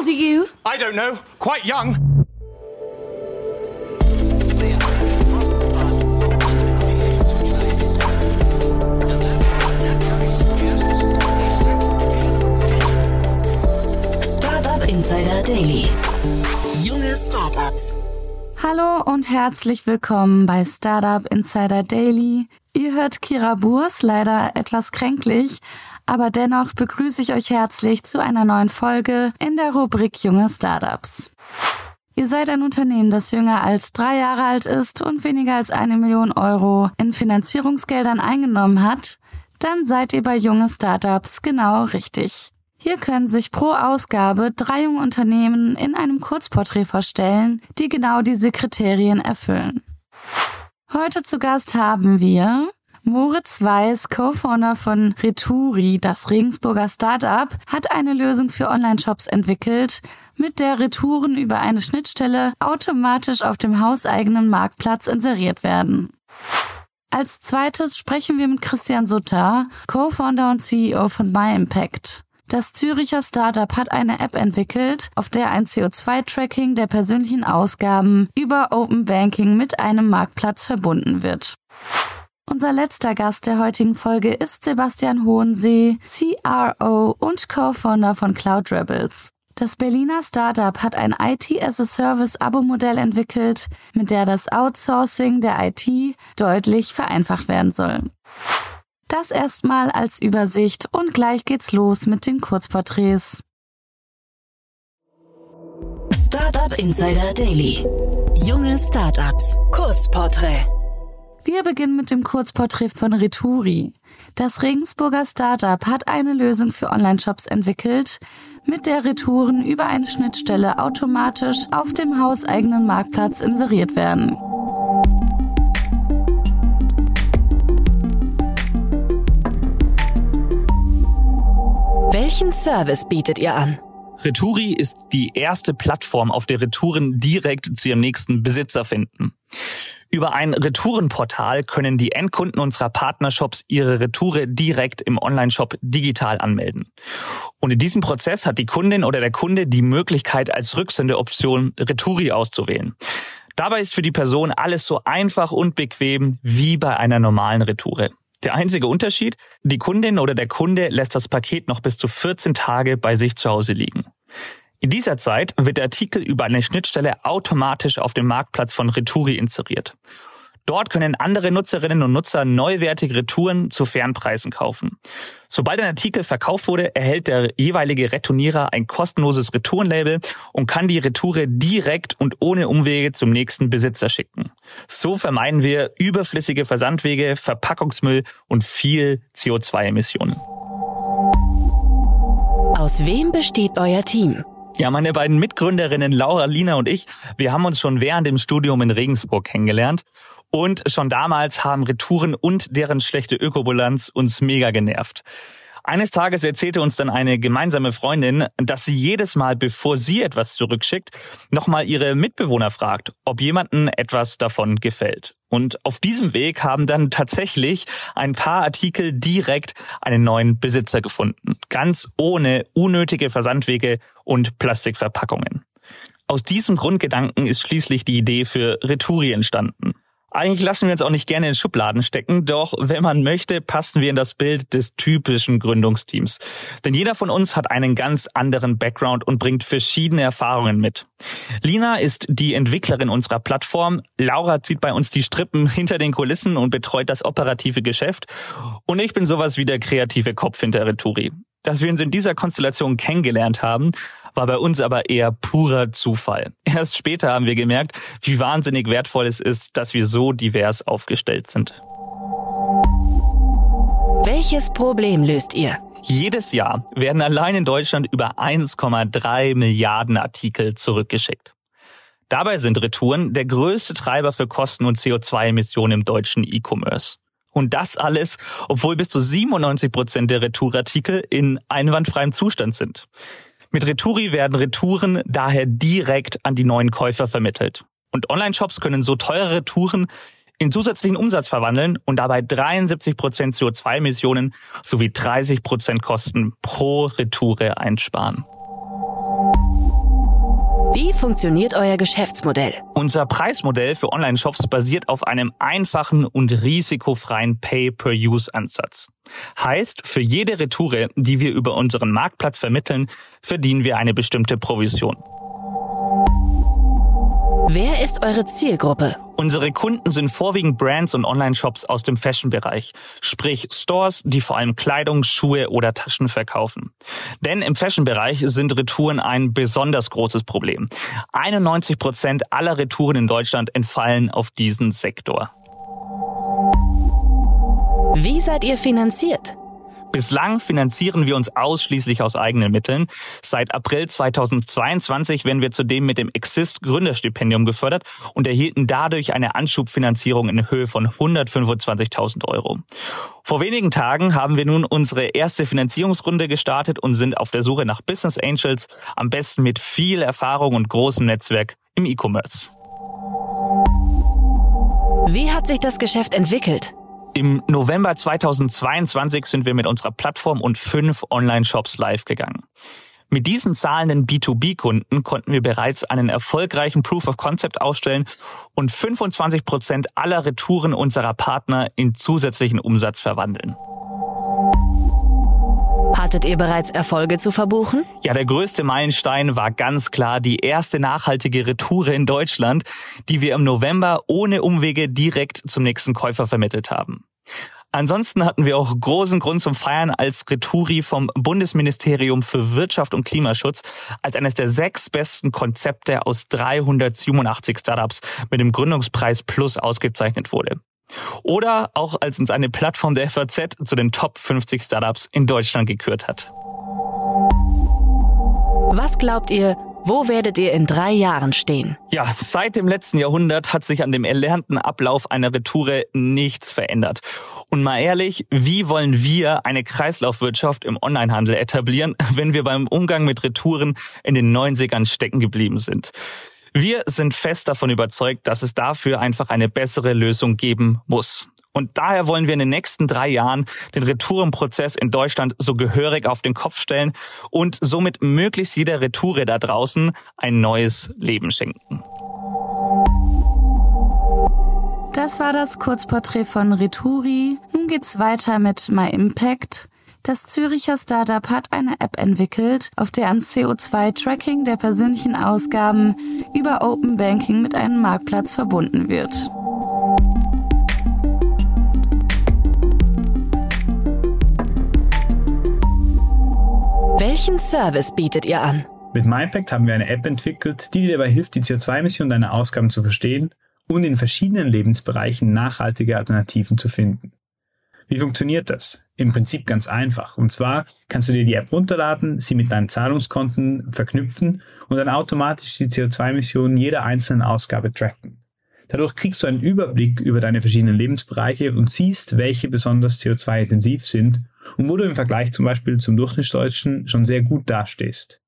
old are you? I don't know. Quite young. Startup Insider Daily. Junge Startups. Hallo und herzlich willkommen bei Startup Insider Daily. Ihr hört Kira Burs, leider etwas kränklich, aber dennoch begrüße ich euch herzlich zu einer neuen Folge in der Rubrik Junge Startups. Ihr seid ein Unternehmen, das jünger als drei Jahre alt ist und weniger als eine Million Euro in Finanzierungsgeldern eingenommen hat, dann seid ihr bei junge Startups genau richtig. Hier können sich pro Ausgabe drei junge Unternehmen in einem Kurzporträt vorstellen, die genau diese Kriterien erfüllen. Heute zu Gast haben wir Moritz Weiß, Co-Founder von Returi, das Regensburger Startup, hat eine Lösung für Online-Shops entwickelt, mit der Retouren über eine Schnittstelle automatisch auf dem hauseigenen Marktplatz inseriert werden. Als zweites sprechen wir mit Christian Sutter, Co-Founder und CEO von MyImpact. Das Züricher Startup hat eine App entwickelt, auf der ein CO2-Tracking der persönlichen Ausgaben über Open Banking mit einem Marktplatz verbunden wird. Unser letzter Gast der heutigen Folge ist Sebastian Hohensee, CRO und Co-Founder von Cloud Rebels. Das Berliner Startup hat ein IT-as-a-Service-Abo-Modell entwickelt, mit der das Outsourcing der IT deutlich vereinfacht werden soll. Das erstmal als Übersicht und gleich geht's los mit den Kurzporträts. Startup Insider Daily. Junge Startups. Kurzporträt. Wir beginnen mit dem Kurzporträt von Returi. Das Regensburger Startup hat eine Lösung für Online-Shops entwickelt, mit der Retouren über eine Schnittstelle automatisch auf dem hauseigenen Marktplatz inseriert werden. Welchen Service bietet ihr an? Returi ist die erste Plattform, auf der Retouren direkt zu ihrem nächsten Besitzer finden. Über ein Retourenportal können die Endkunden unserer Partnershops ihre Retoure direkt im Onlineshop digital anmelden. Und in diesem Prozess hat die Kundin oder der Kunde die Möglichkeit, als Rücksendeoption Returi auszuwählen. Dabei ist für die Person alles so einfach und bequem wie bei einer normalen Retoure. Der einzige Unterschied, die Kundin oder der Kunde lässt das Paket noch bis zu 14 Tage bei sich zu Hause liegen. In dieser Zeit wird der Artikel über eine Schnittstelle automatisch auf dem Marktplatz von Returi inseriert. Dort können andere Nutzerinnen und Nutzer neuwertige Retouren zu fairen Preisen kaufen. Sobald ein Artikel verkauft wurde, erhält der jeweilige Retournierer ein kostenloses Retourenlabel und kann die Retoure direkt und ohne Umwege zum nächsten Besitzer schicken. So vermeiden wir überflüssige Versandwege, Verpackungsmüll und viel CO2-Emissionen. Aus wem besteht euer Team? Ja, meine beiden Mitgründerinnen Laura, Lina und ich, wir haben uns schon während dem Studium in Regensburg kennengelernt und schon damals haben Retouren und deren schlechte Ökobilanz uns mega genervt. Eines Tages erzählte uns dann eine gemeinsame Freundin, dass sie jedes Mal, bevor sie etwas zurückschickt, nochmal ihre Mitbewohner fragt, ob jemanden etwas davon gefällt. Und auf diesem Weg haben dann tatsächlich ein paar Artikel direkt einen neuen Besitzer gefunden. Ganz ohne unnötige Versandwege und Plastikverpackungen. Aus diesem Grundgedanken ist schließlich die Idee für Returi entstanden. Eigentlich lassen wir uns auch nicht gerne in Schubladen stecken, doch wenn man möchte, passen wir in das Bild des typischen Gründungsteams. Denn jeder von uns hat einen ganz anderen Background und bringt verschiedene Erfahrungen mit. Lina ist die Entwicklerin unserer Plattform, Laura zieht bei uns die Strippen hinter den Kulissen und betreut das operative Geschäft und ich bin sowas wie der kreative Kopf hinter Returi. Dass wir uns in dieser Konstellation kennengelernt haben, war bei uns aber eher purer Zufall. Erst später haben wir gemerkt, wie wahnsinnig wertvoll es ist, dass wir so divers aufgestellt sind. Welches Problem löst ihr? Jedes Jahr werden allein in Deutschland über 1,3 Milliarden Artikel zurückgeschickt. Dabei sind Retouren der größte Treiber für Kosten und CO2-Emissionen im deutschen E-Commerce. Und das alles, obwohl bis zu 97 Prozent der Retourartikel in einwandfreiem Zustand sind. Mit Returi werden Retouren daher direkt an die neuen Käufer vermittelt. Und Online-Shops können so teure Retouren in zusätzlichen Umsatz verwandeln und dabei 73 Prozent CO2-Emissionen sowie 30 Prozent Kosten pro Retoure einsparen. Funktioniert euer Geschäftsmodell? Unser Preismodell für Online-Shops basiert auf einem einfachen und risikofreien Pay-per-Use-Ansatz. Heißt, für jede Retoure, die wir über unseren Marktplatz vermitteln, verdienen wir eine bestimmte Provision. Wer ist eure Zielgruppe? Unsere Kunden sind vorwiegend Brands und Online-Shops aus dem Fashion-Bereich, sprich Stores, die vor allem Kleidung, Schuhe oder Taschen verkaufen. Denn im Fashion-Bereich sind Retouren ein besonders großes Problem. 91 Prozent aller Retouren in Deutschland entfallen auf diesen Sektor. Wie seid ihr finanziert? Bislang finanzieren wir uns ausschließlich aus eigenen Mitteln. Seit April 2022 werden wir zudem mit dem Exist Gründerstipendium gefördert und erhielten dadurch eine Anschubfinanzierung in Höhe von 125.000 Euro. Vor wenigen Tagen haben wir nun unsere erste Finanzierungsrunde gestartet und sind auf der Suche nach Business Angels, am besten mit viel Erfahrung und großem Netzwerk im E-Commerce. Wie hat sich das Geschäft entwickelt? Im November 2022 sind wir mit unserer Plattform und fünf Online-Shops live gegangen. Mit diesen zahlenden B2B-Kunden konnten wir bereits einen erfolgreichen Proof of Concept ausstellen und 25 Prozent aller Retouren unserer Partner in zusätzlichen Umsatz verwandeln. Hattet ihr bereits Erfolge zu verbuchen? Ja, der größte Meilenstein war ganz klar die erste nachhaltige Retoure in Deutschland, die wir im November ohne Umwege direkt zum nächsten Käufer vermittelt haben. Ansonsten hatten wir auch großen Grund zum Feiern, als Returi vom Bundesministerium für Wirtschaft und Klimaschutz als eines der sechs besten Konzepte aus 387 Startups mit dem Gründungspreis Plus ausgezeichnet wurde. Oder auch als uns eine Plattform der FAZ zu den Top 50 Startups in Deutschland gekürt hat. Was glaubt ihr, wo werdet ihr in drei Jahren stehen? Ja, seit dem letzten Jahrhundert hat sich an dem erlernten Ablauf einer Retoure nichts verändert. Und mal ehrlich, wie wollen wir eine Kreislaufwirtschaft im Onlinehandel etablieren, wenn wir beim Umgang mit Retouren in den 90ern stecken geblieben sind? Wir sind fest davon überzeugt, dass es dafür einfach eine bessere Lösung geben muss. Und daher wollen wir in den nächsten drei Jahren den Retourenprozess in Deutschland so gehörig auf den Kopf stellen und somit möglichst jeder Retoure da draußen ein neues Leben schenken. Das war das Kurzporträt von Returi. Nun geht's weiter mit My Impact. Das Züricher Startup hat eine App entwickelt, auf der ans CO2-Tracking der persönlichen Ausgaben über Open Banking mit einem Marktplatz verbunden wird. Welchen Service bietet ihr an? Mit MyPact haben wir eine App entwickelt, die dir dabei hilft, die CO2-Emissionen deiner Ausgaben zu verstehen und in verschiedenen Lebensbereichen nachhaltige Alternativen zu finden. Wie funktioniert das? Im Prinzip ganz einfach. Und zwar kannst du dir die App runterladen, sie mit deinen Zahlungskonten verknüpfen und dann automatisch die CO2-Emissionen jeder einzelnen Ausgabe tracken. Dadurch kriegst du einen Überblick über deine verschiedenen Lebensbereiche und siehst, welche besonders CO2-intensiv sind und wo du im Vergleich zum Beispiel zum Durchschnittsdeutschen schon sehr gut dastehst.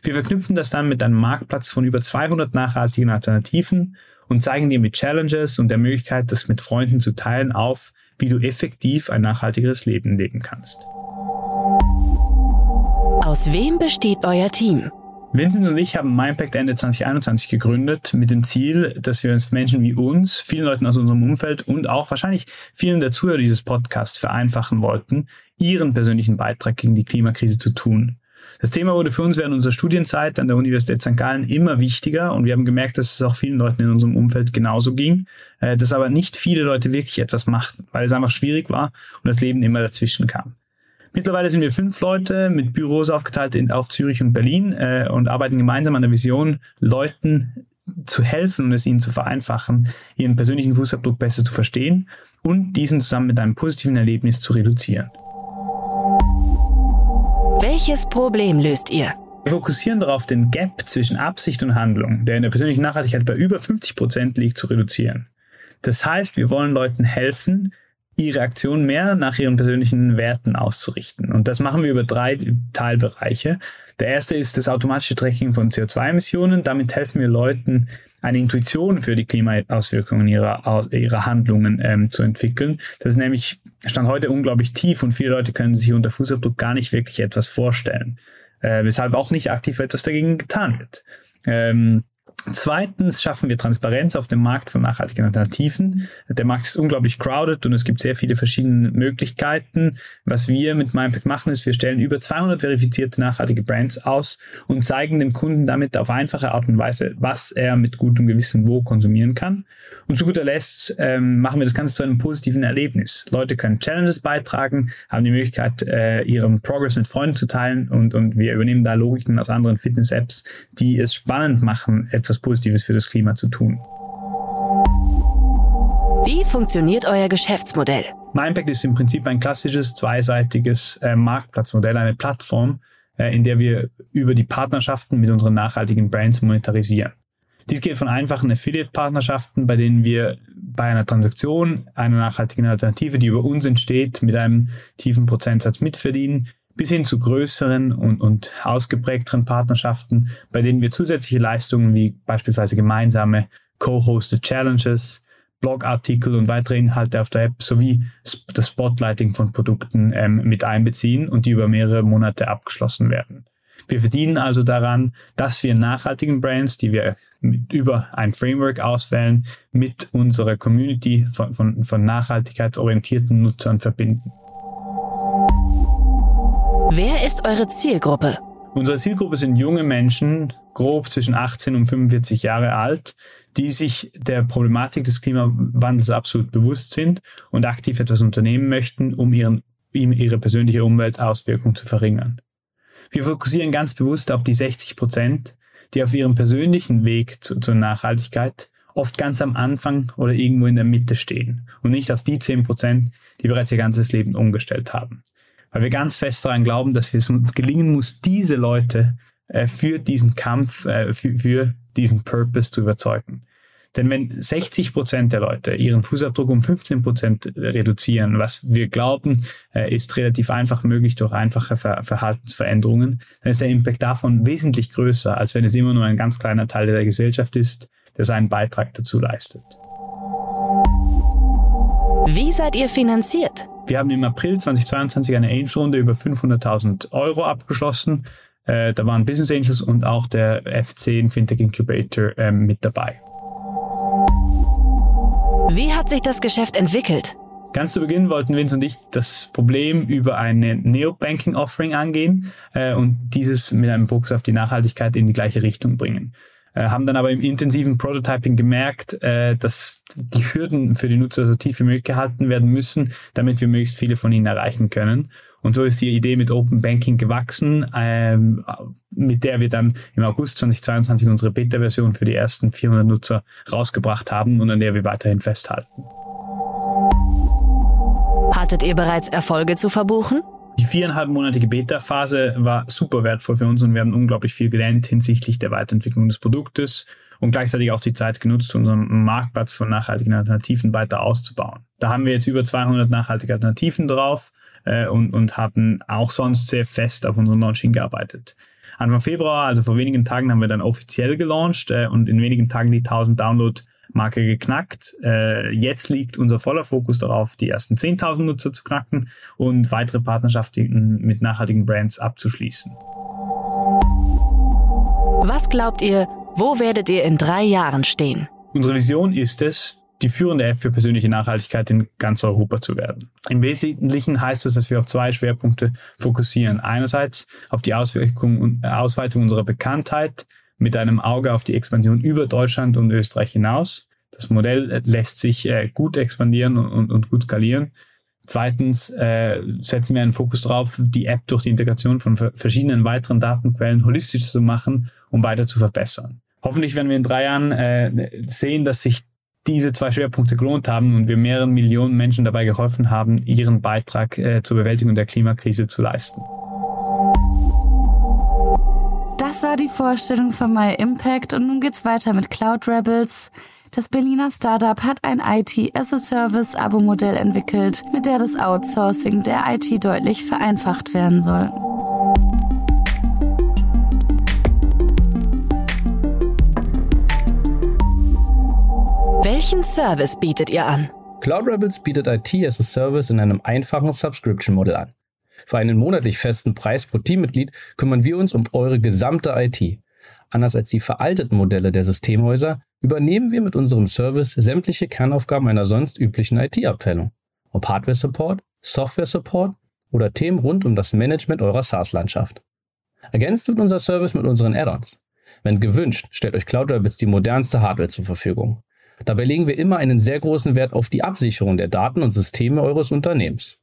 Wir verknüpfen das dann mit einem Marktplatz von über 200 nachhaltigen Alternativen und zeigen dir mit Challenges und der Möglichkeit, das mit Freunden zu teilen, auf, wie du effektiv ein nachhaltigeres Leben leben kannst. Aus wem besteht euer Team? Vincent und ich haben MyImpact Ende 2021 gegründet mit dem Ziel, dass wir uns Menschen wie uns, vielen Leuten aus unserem Umfeld und auch wahrscheinlich vielen der Zuhörer dieses Podcasts vereinfachen wollten, ihren persönlichen Beitrag gegen die Klimakrise zu tun. Das Thema wurde für uns während unserer Studienzeit an der Universität St. Gallen immer wichtiger und wir haben gemerkt, dass es auch vielen Leuten in unserem Umfeld genauso ging, äh, dass aber nicht viele Leute wirklich etwas machten, weil es einfach schwierig war und das Leben immer dazwischen kam. Mittlerweile sind wir fünf Leute mit Büros aufgeteilt in, auf Zürich und Berlin äh, und arbeiten gemeinsam an der Vision, Leuten zu helfen und es ihnen zu vereinfachen, ihren persönlichen Fußabdruck besser zu verstehen und diesen zusammen mit einem positiven Erlebnis zu reduzieren. Welches Problem löst ihr? Wir fokussieren darauf, den Gap zwischen Absicht und Handlung, der in der persönlichen Nachhaltigkeit bei über 50 Prozent liegt, zu reduzieren. Das heißt, wir wollen Leuten helfen, ihre Aktion mehr nach ihren persönlichen Werten auszurichten. Und das machen wir über drei Teilbereiche. Der erste ist das automatische Tracking von CO2-Emissionen. Damit helfen wir Leuten, eine Intuition für die Klimaauswirkungen ihrer, ihrer Handlungen ähm, zu entwickeln. Das ist nämlich Stand heute unglaublich tief und viele Leute können sich unter Fußabdruck gar nicht wirklich etwas vorstellen. Äh, weshalb auch nicht aktiv etwas dagegen getan wird. Ähm, Zweitens schaffen wir Transparenz auf dem Markt von nachhaltigen Alternativen. Der Markt ist unglaublich crowded und es gibt sehr viele verschiedene Möglichkeiten. Was wir mit MindPack machen, ist, wir stellen über 200 verifizierte nachhaltige Brands aus und zeigen dem Kunden damit auf einfache Art und Weise, was er mit gutem Gewissen wo konsumieren kann. Und zu guter Letzt ähm, machen wir das Ganze zu einem positiven Erlebnis. Leute können Challenges beitragen, haben die Möglichkeit, äh, ihren Progress mit Freunden zu teilen und, und wir übernehmen da Logiken aus anderen Fitness-Apps, die es spannend machen, etwas Positives für das Klima zu tun. Wie funktioniert euer Geschäftsmodell? MyImpact ist im Prinzip ein klassisches zweiseitiges äh, Marktplatzmodell, eine Plattform, äh, in der wir über die Partnerschaften mit unseren nachhaltigen Brands monetarisieren. Dies geht von einfachen Affiliate-Partnerschaften, bei denen wir bei einer Transaktion einer nachhaltigen Alternative, die über uns entsteht, mit einem tiefen Prozentsatz mitverdienen, bis hin zu größeren und, und ausgeprägteren Partnerschaften, bei denen wir zusätzliche Leistungen wie beispielsweise gemeinsame Co-hosted Challenges, Blogartikel und weitere Inhalte auf der App sowie das Spotlighting von Produkten ähm, mit einbeziehen und die über mehrere Monate abgeschlossen werden. Wir verdienen also daran, dass wir nachhaltigen Brands, die wir über ein Framework auswählen, mit unserer Community von, von, von nachhaltigkeitsorientierten Nutzern verbinden. Wer ist eure Zielgruppe? Unsere Zielgruppe sind junge Menschen, grob zwischen 18 und 45 Jahre alt, die sich der Problematik des Klimawandels absolut bewusst sind und aktiv etwas unternehmen möchten, um ihren, ihre persönliche Umweltauswirkung zu verringern. Wir fokussieren ganz bewusst auf die 60 Prozent, die auf ihrem persönlichen Weg zu, zur Nachhaltigkeit oft ganz am Anfang oder irgendwo in der Mitte stehen und nicht auf die 10 Prozent, die bereits ihr ganzes Leben umgestellt haben. Weil wir ganz fest daran glauben, dass es uns gelingen muss, diese Leute äh, für diesen Kampf, äh, für, für diesen Purpose zu überzeugen. Denn wenn 60 Prozent der Leute ihren Fußabdruck um 15 Prozent reduzieren, was wir glauben, äh, ist relativ einfach möglich durch einfache Ver Verhaltensveränderungen, dann ist der Impact davon wesentlich größer, als wenn es immer nur ein ganz kleiner Teil der Gesellschaft ist, der seinen Beitrag dazu leistet. Wie seid ihr finanziert? Wir haben im April 2022 eine Angel-Runde über 500.000 Euro abgeschlossen. Äh, da waren Business Angels und auch der F10 Fintech Incubator äh, mit dabei. Wie hat sich das Geschäft entwickelt? Ganz zu Beginn wollten Vince und ich das Problem über eine Neobanking-Offering angehen äh, und dieses mit einem Fokus auf die Nachhaltigkeit in die gleiche Richtung bringen. Äh, haben dann aber im intensiven Prototyping gemerkt, äh, dass die Hürden für die Nutzer so tief wie möglich gehalten werden müssen, damit wir möglichst viele von ihnen erreichen können. Und so ist die Idee mit Open Banking gewachsen, ähm, mit der wir dann im August 2022 unsere Beta-Version für die ersten 400 Nutzer rausgebracht haben und an der wir weiterhin festhalten. Hattet ihr bereits Erfolge zu verbuchen? Die viereinhalbmonatige Beta-Phase war super wertvoll für uns und wir haben unglaublich viel gelernt hinsichtlich der Weiterentwicklung des Produktes und gleichzeitig auch die Zeit genutzt, unseren Marktplatz von nachhaltigen Alternativen weiter auszubauen. Da haben wir jetzt über 200 nachhaltige Alternativen drauf äh, und, und haben auch sonst sehr fest auf unseren Launch hingearbeitet. Anfang Februar, also vor wenigen Tagen, haben wir dann offiziell gelauncht äh, und in wenigen Tagen die 1000 Download Marke geknackt. Äh, jetzt liegt unser voller Fokus darauf, die ersten 10.000 Nutzer zu knacken und weitere Partnerschaften mit nachhaltigen Brands abzuschließen. Was glaubt ihr, wo werdet ihr in drei Jahren stehen? Unsere Vision ist es, die führende App für persönliche Nachhaltigkeit in ganz Europa zu werden. Im Wesentlichen heißt das, dass wir auf zwei Schwerpunkte fokussieren. Einerseits auf die Auswirkung und Ausweitung unserer Bekanntheit mit einem Auge auf die Expansion über Deutschland und Österreich hinaus. Das Modell lässt sich äh, gut expandieren und, und, gut skalieren. Zweitens äh, setzen wir einen Fokus darauf, die App durch die Integration von verschiedenen weiteren Datenquellen holistisch zu machen, um weiter zu verbessern. Hoffentlich werden wir in drei Jahren äh, sehen, dass sich diese zwei Schwerpunkte gelohnt haben und wir mehreren Millionen Menschen dabei geholfen haben, ihren Beitrag äh, zur Bewältigung der Klimakrise zu leisten. Das war die Vorstellung von My Impact und nun geht's weiter mit Cloud Rebels. Das Berliner Startup hat ein IT-as-a-Service-Abo-Modell entwickelt, mit der das Outsourcing der IT deutlich vereinfacht werden soll. Welchen Service bietet ihr an? Cloud Rebels bietet IT as a Service in einem einfachen Subscription-Modell an. Für einen monatlich festen Preis pro Teammitglied kümmern wir uns um eure gesamte IT. anders als die veralteten Modelle der Systemhäuser, übernehmen wir mit unserem Service sämtliche Kernaufgaben einer sonst üblichen IT-Abteilung. Ob Hardware-Support, Software-Support oder Themen rund um das Management eurer SaaS-Landschaft. Ergänzt wird unser Service mit unseren Add-ons. Wenn gewünscht, stellt euch CloudRabbits die modernste Hardware zur Verfügung. Dabei legen wir immer einen sehr großen Wert auf die Absicherung der Daten und Systeme eures Unternehmens.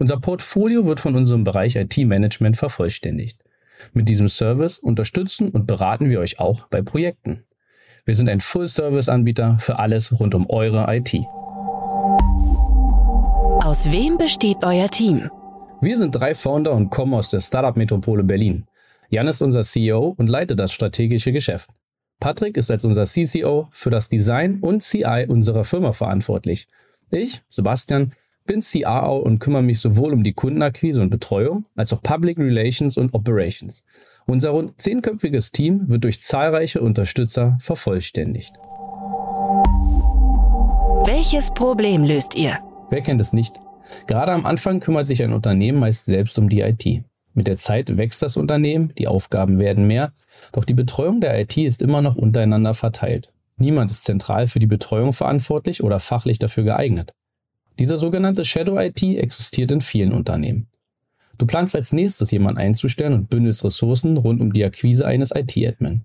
Unser Portfolio wird von unserem Bereich IT-Management vervollständigt. Mit diesem Service unterstützen und beraten wir euch auch bei Projekten. Wir sind ein Full-Service-Anbieter für alles rund um eure IT. Aus wem besteht euer Team? Wir sind drei Founder und kommen aus der Startup-Metropole Berlin. Jan ist unser CEO und leitet das strategische Geschäft. Patrick ist als unser CCO für das Design und CI unserer Firma verantwortlich. Ich, Sebastian, bin CRO und kümmere mich sowohl um die Kundenakquise und Betreuung als auch Public Relations und Operations. Unser rund zehnköpfiges Team wird durch zahlreiche Unterstützer vervollständigt. Welches Problem löst ihr? Wer kennt es nicht? Gerade am Anfang kümmert sich ein Unternehmen meist selbst um die IT. Mit der Zeit wächst das Unternehmen, die Aufgaben werden mehr, doch die Betreuung der IT ist immer noch untereinander verteilt. Niemand ist zentral für die Betreuung verantwortlich oder fachlich dafür geeignet. Dieser sogenannte Shadow IT existiert in vielen Unternehmen. Du planst als nächstes jemanden einzustellen und bündelst Ressourcen rund um die Akquise eines IT-Admin.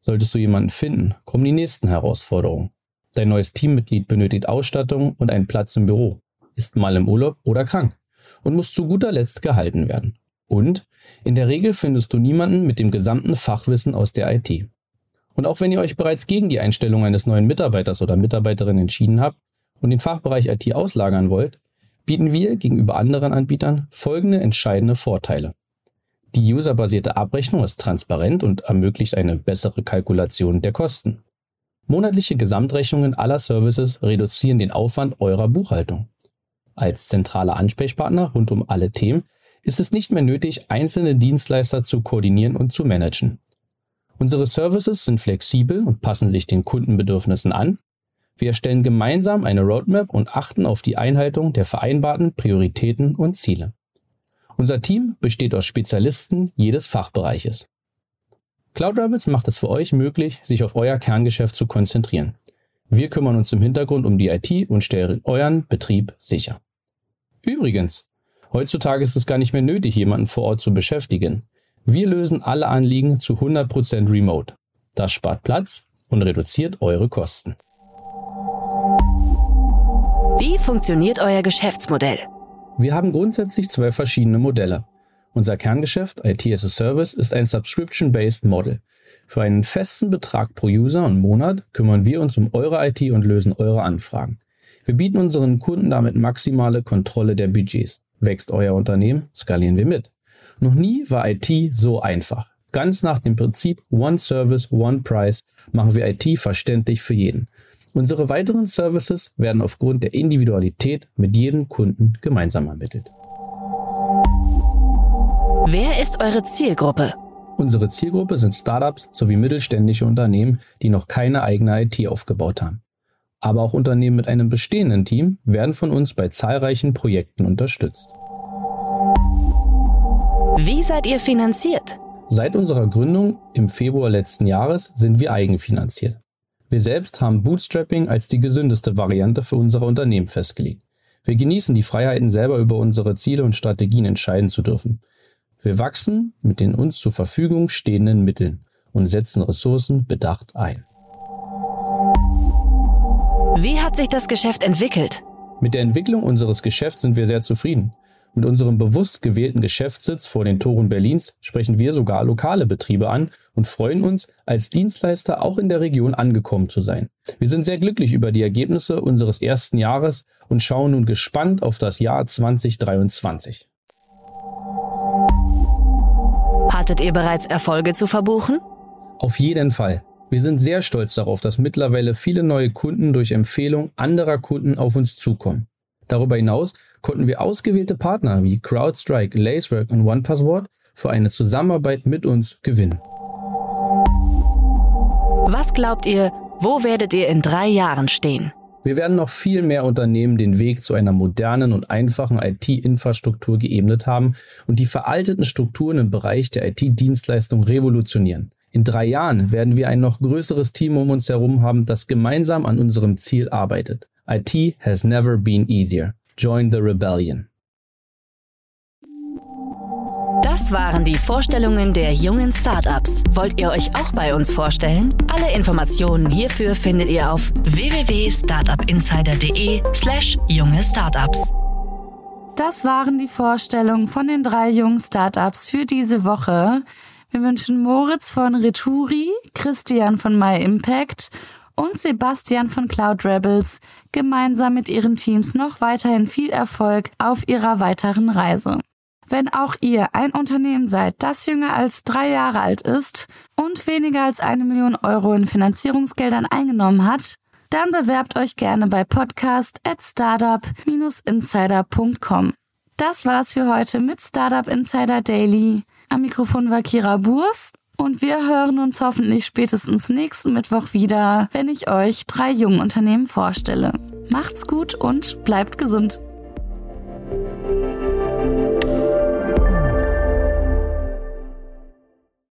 Solltest du jemanden finden, kommen die nächsten Herausforderungen. Dein neues Teammitglied benötigt Ausstattung und einen Platz im Büro, ist mal im Urlaub oder krank und muss zu guter Letzt gehalten werden. Und in der Regel findest du niemanden mit dem gesamten Fachwissen aus der IT. Und auch wenn ihr euch bereits gegen die Einstellung eines neuen Mitarbeiters oder Mitarbeiterin entschieden habt und den Fachbereich IT auslagern wollt, bieten wir gegenüber anderen Anbietern folgende entscheidende Vorteile. Die userbasierte Abrechnung ist transparent und ermöglicht eine bessere Kalkulation der Kosten. Monatliche Gesamtrechnungen aller Services reduzieren den Aufwand eurer Buchhaltung. Als zentraler Ansprechpartner rund um alle Themen ist es nicht mehr nötig, einzelne Dienstleister zu koordinieren und zu managen. Unsere Services sind flexibel und passen sich den Kundenbedürfnissen an. Wir erstellen gemeinsam eine Roadmap und achten auf die Einhaltung der vereinbarten Prioritäten und Ziele. Unser Team besteht aus Spezialisten jedes Fachbereiches. CloudRabbits macht es für euch möglich, sich auf euer Kerngeschäft zu konzentrieren. Wir kümmern uns im Hintergrund um die IT und stellen euren Betrieb sicher. Übrigens, Heutzutage ist es gar nicht mehr nötig, jemanden vor Ort zu beschäftigen. Wir lösen alle Anliegen zu 100% remote. Das spart Platz und reduziert eure Kosten. Wie funktioniert euer Geschäftsmodell? Wir haben grundsätzlich zwei verschiedene Modelle. Unser Kerngeschäft IT as a Service ist ein Subscription-Based Model. Für einen festen Betrag pro User und Monat kümmern wir uns um eure IT und lösen eure Anfragen. Wir bieten unseren Kunden damit maximale Kontrolle der Budgets. Wächst euer Unternehmen, skalieren wir mit. Noch nie war IT so einfach. Ganz nach dem Prinzip One Service, One Price machen wir IT verständlich für jeden. Unsere weiteren Services werden aufgrund der Individualität mit jedem Kunden gemeinsam ermittelt. Wer ist eure Zielgruppe? Unsere Zielgruppe sind Startups sowie mittelständische Unternehmen, die noch keine eigene IT aufgebaut haben aber auch Unternehmen mit einem bestehenden Team werden von uns bei zahlreichen Projekten unterstützt. Wie seid ihr finanziert? Seit unserer Gründung im Februar letzten Jahres sind wir eigenfinanziert. Wir selbst haben Bootstrapping als die gesündeste Variante für unser Unternehmen festgelegt. Wir genießen die Freiheiten, selber über unsere Ziele und Strategien entscheiden zu dürfen. Wir wachsen mit den uns zur Verfügung stehenden Mitteln und setzen Ressourcen bedacht ein. Wie hat sich das Geschäft entwickelt? Mit der Entwicklung unseres Geschäfts sind wir sehr zufrieden. Mit unserem bewusst gewählten Geschäftssitz vor den Toren Berlins sprechen wir sogar lokale Betriebe an und freuen uns, als Dienstleister auch in der Region angekommen zu sein. Wir sind sehr glücklich über die Ergebnisse unseres ersten Jahres und schauen nun gespannt auf das Jahr 2023. Hattet ihr bereits Erfolge zu verbuchen? Auf jeden Fall. Wir sind sehr stolz darauf, dass mittlerweile viele neue Kunden durch Empfehlung anderer Kunden auf uns zukommen. Darüber hinaus konnten wir ausgewählte Partner wie CrowdStrike, Lacework und OnePassword für eine Zusammenarbeit mit uns gewinnen. Was glaubt ihr, wo werdet ihr in drei Jahren stehen? Wir werden noch viel mehr Unternehmen den Weg zu einer modernen und einfachen IT-Infrastruktur geebnet haben und die veralteten Strukturen im Bereich der IT-Dienstleistung revolutionieren. In drei Jahren werden wir ein noch größeres Team um uns herum haben, das gemeinsam an unserem Ziel arbeitet. IT has never been easier. Join the rebellion. Das waren die Vorstellungen der jungen Startups. Wollt ihr euch auch bei uns vorstellen? Alle Informationen hierfür findet ihr auf www.startupinsider.de/slash junge Startups. Das waren die Vorstellungen von den drei jungen Startups für diese Woche. Wir wünschen Moritz von Returi, Christian von My Impact und Sebastian von Cloud Rebels gemeinsam mit ihren Teams noch weiterhin viel Erfolg auf ihrer weiteren Reise. Wenn auch ihr ein Unternehmen seid, das jünger als drei Jahre alt ist und weniger als eine Million Euro in Finanzierungsgeldern eingenommen hat, dann bewerbt euch gerne bei podcast at startup-insider.com. Das war's für heute mit Startup Insider Daily. Am Mikrofon war Kira Burs und wir hören uns hoffentlich spätestens nächsten Mittwoch wieder, wenn ich euch drei jungen Unternehmen vorstelle. Macht's gut und bleibt gesund.